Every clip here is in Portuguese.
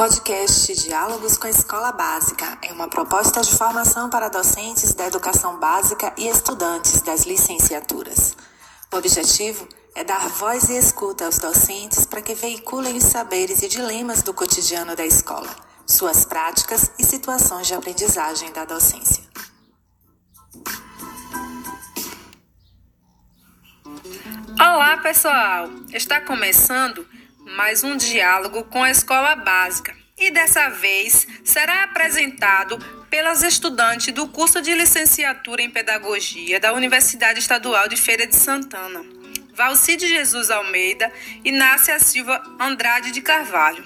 podcast Diálogos com a Escola Básica é uma proposta de formação para docentes da educação básica e estudantes das licenciaturas. O objetivo é dar voz e escuta aos docentes para que veiculem os saberes e dilemas do cotidiano da escola, suas práticas e situações de aprendizagem da docência. Olá, pessoal! Está começando mais um diálogo com a escola básica e dessa vez será apresentado pelas estudantes do curso de licenciatura em pedagogia da Universidade Estadual de Feira de Santana, Valcide Jesus Almeida e Nácia Silva Andrade de Carvalho.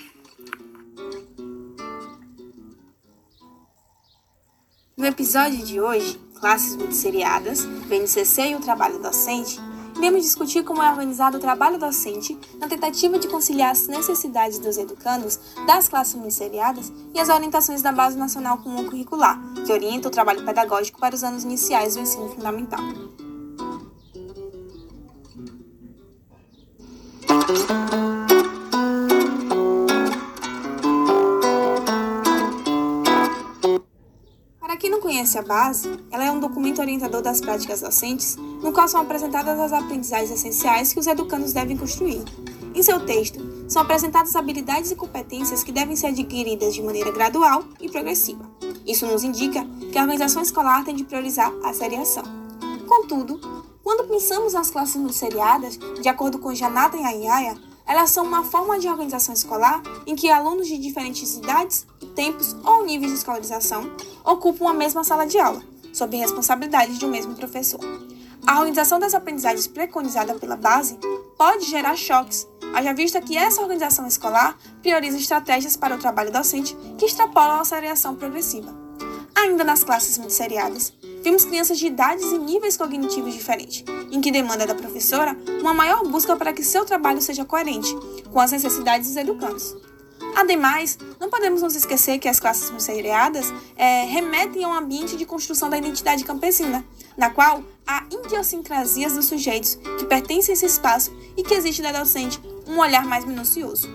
No episódio de hoje, Classes Muito Seriadas, BNCC e o Trabalho Docente, iremos discutir como é organizado o trabalho docente na tentativa de conciliar as necessidades dos educandos das classes ministeriadas e as orientações da Base Nacional Comum Curricular, que orienta o trabalho pedagógico para os anos iniciais do ensino fundamental. Para conhece a base, ela é um documento orientador das práticas docentes, no qual são apresentadas as aprendizagens essenciais que os educandos devem construir. Em seu texto, são apresentadas habilidades e competências que devem ser adquiridas de maneira gradual e progressiva. Isso nos indica que a organização escolar tem de priorizar a seriação. Contudo, quando pensamos nas classes seriadas, de acordo com Janata e Ayaya, elas são uma forma de organização escolar em que alunos de diferentes idades, tempos ou níveis de escolarização ocupam a mesma sala de aula, sob responsabilidade de um mesmo professor. A organização das aprendizagens preconizada pela base pode gerar choques, haja vista que essa organização escolar prioriza estratégias para o trabalho docente que extrapolam a seriação progressiva. Ainda nas classes muito vimos crianças de idades e níveis cognitivos diferentes, em que demanda da professora uma maior busca para que seu trabalho seja coerente com as necessidades dos educandos. Ademais, não podemos nos esquecer que as classes seriadas é, remetem a um ambiente de construção da identidade campesina, na qual há idiosincrasias dos sujeitos que pertencem a esse espaço e que existe da docente um olhar mais minucioso.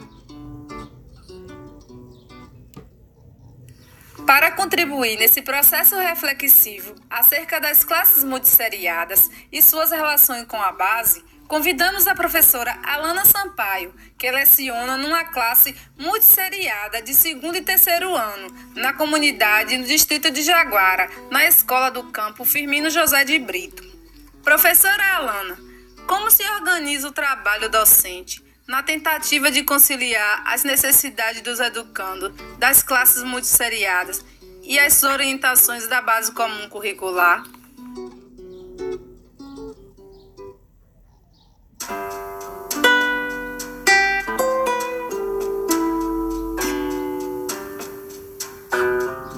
Para contribuir nesse processo reflexivo acerca das classes multisseriadas e suas relações com a base, convidamos a professora Alana Sampaio, que leciona numa classe multisseriada de segundo e terceiro ano, na comunidade no distrito de Jaguara, na Escola do Campo Firmino José de Brito. Professora Alana, como se organiza o trabalho docente na tentativa de conciliar as necessidades dos educandos das classes multisseriadas e as orientações da base comum curricular?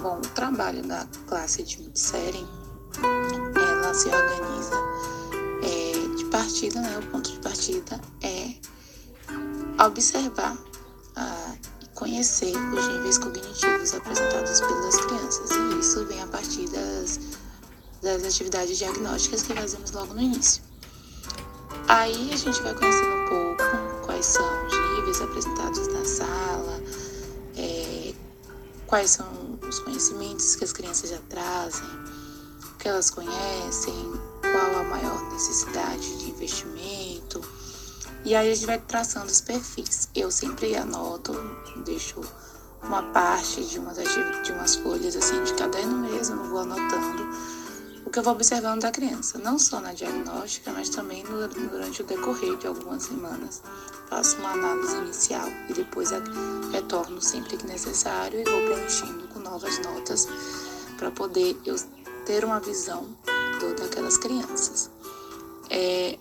Bom, o trabalho da classe de multissérie, ela se organiza é, de partida, né? O ponto de partida é observar ah, e conhecer os níveis cognitivos apresentados pelas crianças. E isso vem a partir das, das atividades diagnósticas que fazemos logo no início. Aí a gente vai conhecendo um pouco quais são os níveis apresentados na sala, é, quais são os conhecimentos que as crianças já trazem, o que elas conhecem, qual a maior necessidade de investimento e aí a gente vai traçando os perfis. Eu sempre anoto, deixo uma parte de umas, de umas folhas assim de caderno mesmo, vou anotando o que eu vou observando da criança, não só na diagnóstica, mas também no, durante o decorrer de algumas semanas. Faço uma análise inicial e depois retorno sempre que necessário e vou preenchendo com novas notas para poder eu ter uma visão daquelas crianças. É,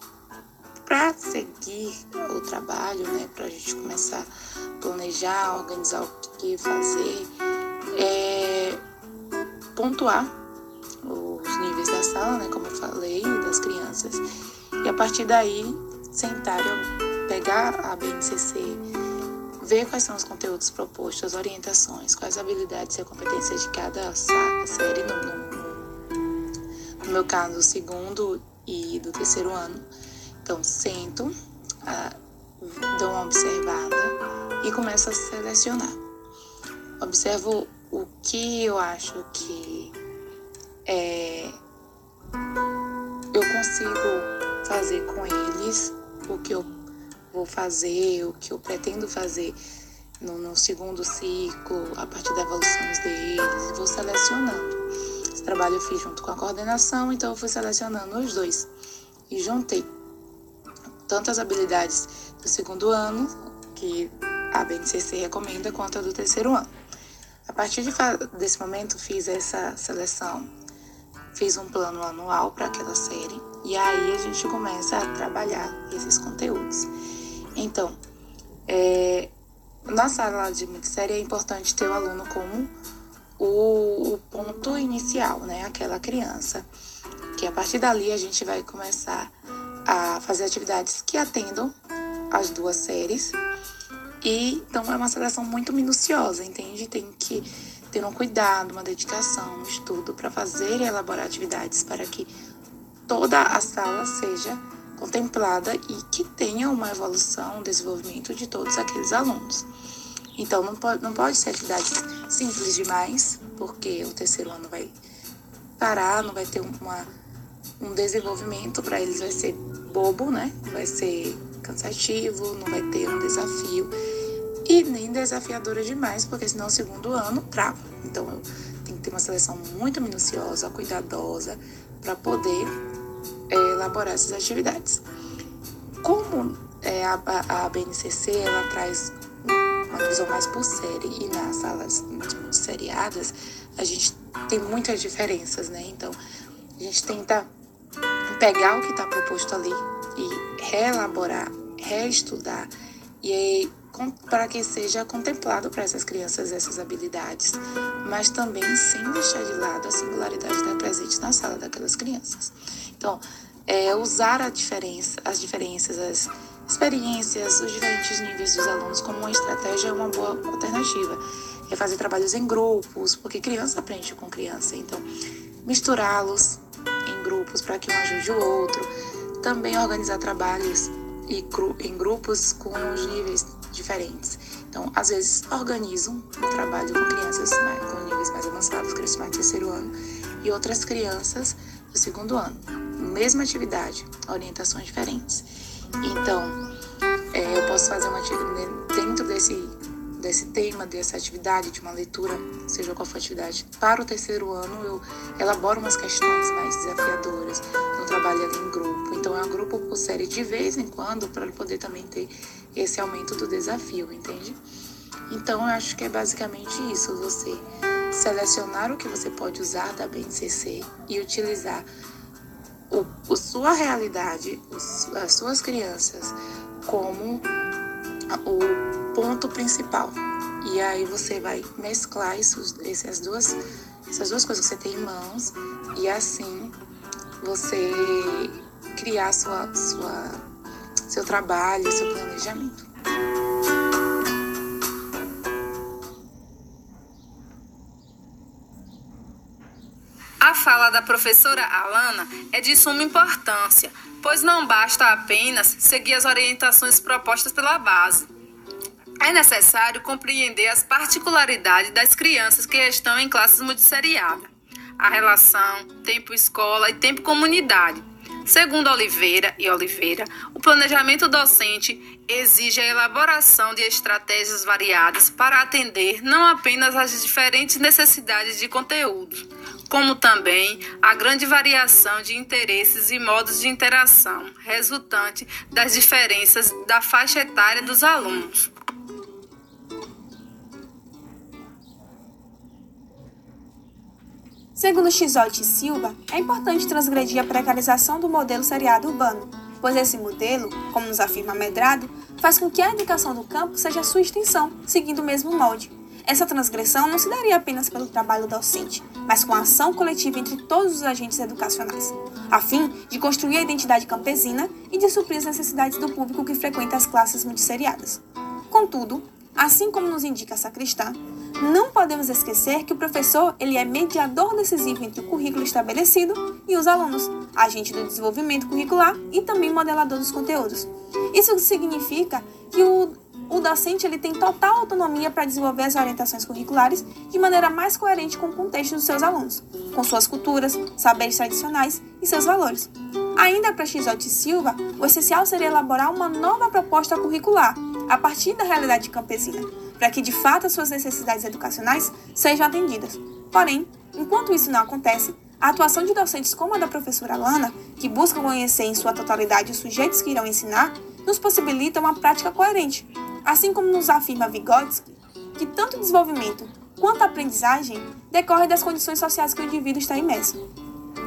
para seguir o trabalho, né, para a gente começar a planejar, organizar o que fazer, é pontuar os níveis da sala, né, como eu falei, das crianças, e a partir daí sentar, pegar a BNCC, ver quais são os conteúdos propostos, as orientações, quais habilidades e competências de cada série, no, no, no meu caso, o segundo e do terceiro ano então, sento, ah, dou uma observada e começo a selecionar. observo o que eu acho que é, eu consigo fazer com eles, o que eu vou fazer, o que eu pretendo fazer no, no segundo ciclo, a partir da evolução deles, vou selecionando. Esse trabalho eu fiz junto com a coordenação, então eu fui selecionando os dois e juntei tanto as habilidades do segundo ano, que a BNCC recomenda, quanto a do terceiro ano. A partir de, desse momento, fiz essa seleção, fiz um plano anual para aquela série, e aí a gente começa a trabalhar esses conteúdos. Então, é, na sala de série é importante ter o aluno como o, o ponto inicial, né? Aquela criança. Que a partir dali a gente vai começar a fazer atividades que atendam as duas séries. E então é uma seleção muito minuciosa, entende? Tem que ter um cuidado, uma dedicação, um estudo para fazer e elaborar atividades para que toda a sala seja contemplada e que tenha uma evolução, um desenvolvimento de todos aqueles alunos. Então, não pode, não pode ser atividades simples demais, porque o terceiro ano vai parar, não vai ter uma, um desenvolvimento para eles, vai ser bobo, né? Vai ser cansativo, não vai ter um desafio e nem desafiadora demais, porque senão o segundo ano trava. Então, tem que ter uma seleção muito minuciosa, cuidadosa, para poder é, elaborar essas atividades. Como é, a, a, BNCC ela traz uma visão mais por série e nas salas seriadas, a gente tem muitas diferenças, né? Então, a gente tenta pegar o que está proposto ali e reelaborar, reestudar e para que seja contemplado para essas crianças essas habilidades, mas também sem deixar de lado a singularidade da presente na sala daquelas crianças. Então, é, usar diferença, as diferenças, as experiências, os diferentes níveis dos alunos como uma estratégia é uma boa alternativa. É fazer trabalhos em grupos, porque criança aprende com criança, então misturá-los grupos para que um ajude o outro. Também organizar trabalhos em grupos com níveis diferentes. Então, às vezes, organizo um trabalho com crianças né, com níveis mais avançados, crianças mais terceiro ano, e outras crianças do segundo ano. Mesma atividade, orientações diferentes. Então, é, eu posso fazer uma atividade dentro desse, desse tema, dessa atividade, de uma leitura, seja qual for a atividade. Para o terceiro ano, eu elaboro umas questões mais desafiadoras, eu trabalho ali em grupo. Então, é um grupo por série de vez em quando, para poder também ter esse aumento do desafio, entende? Então, eu acho que é basicamente isso, você selecionar o que você pode usar da BNCC e utilizar o, o sua realidade, os, as suas crianças, como o ponto principal. E aí você vai mesclar essas, duas, essas duas coisas que você tem em mãos e assim você criar sua, sua, seu trabalho, seu planejamento. A fala da professora Alana é de suma importância, pois não basta apenas seguir as orientações propostas pela base. É necessário compreender as particularidades das crianças que estão em classes multisseriadas, a relação tempo-escola e tempo-comunidade. Segundo Oliveira e Oliveira, o planejamento docente exige a elaboração de estratégias variadas para atender não apenas às diferentes necessidades de conteúdos, como também a grande variação de interesses e modos de interação resultante das diferenças da faixa etária dos alunos. Segundo Chisotti Silva, é importante transgredir a precarização do modelo seriado urbano, pois esse modelo, como nos afirma Medrado, faz com que a educação do campo seja sua extensão, seguindo o mesmo molde, essa transgressão não se daria apenas pelo trabalho docente, mas com a ação coletiva entre todos os agentes educacionais, a fim de construir a identidade campesina e de suprir as necessidades do público que frequenta as classes multisseriadas. Contudo, assim como nos indica a sacristã, não podemos esquecer que o professor ele é mediador decisivo entre o currículo estabelecido e os alunos, agente do desenvolvimento curricular e também modelador dos conteúdos. Isso significa que o o docente ele tem total autonomia para desenvolver as orientações curriculares de maneira mais coerente com o contexto dos seus alunos, com suas culturas, saberes tradicionais e seus valores. Ainda para Xisote Silva, o essencial seria elaborar uma nova proposta curricular, a partir da realidade campesina, para que de fato as suas necessidades educacionais sejam atendidas. Porém, enquanto isso não acontece, a atuação de docentes como a da professora Lana, que buscam conhecer em sua totalidade os sujeitos que irão ensinar, nos possibilita uma prática coerente, assim como nos afirma Vygotsky, que tanto o desenvolvimento quanto a aprendizagem decorrem das condições sociais que o indivíduo está imerso.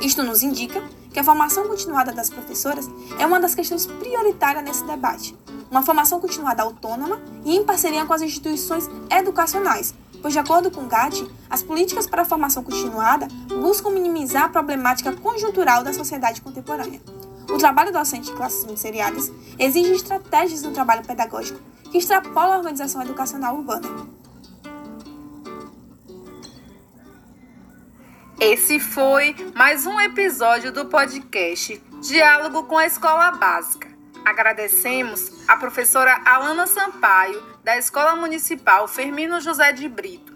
Isto nos indica que a formação continuada das professoras é uma das questões prioritárias nesse debate. Uma formação continuada autônoma e em parceria com as instituições educacionais, pois, de acordo com Gatti, as políticas para a formação continuada buscam minimizar a problemática conjuntural da sociedade contemporânea. O trabalho docente de classes muito seriadas exige estratégias no trabalho pedagógico que extrapolam a organização educacional urbana. Esse foi mais um episódio do podcast Diálogo com a Escola Básica. Agradecemos a professora Alana Sampaio, da Escola Municipal Fermino José de Brito,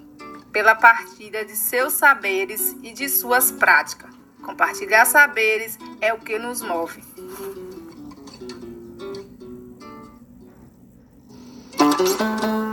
pela partilha de seus saberes e de suas práticas. Compartilhar saberes é o que nos move. Música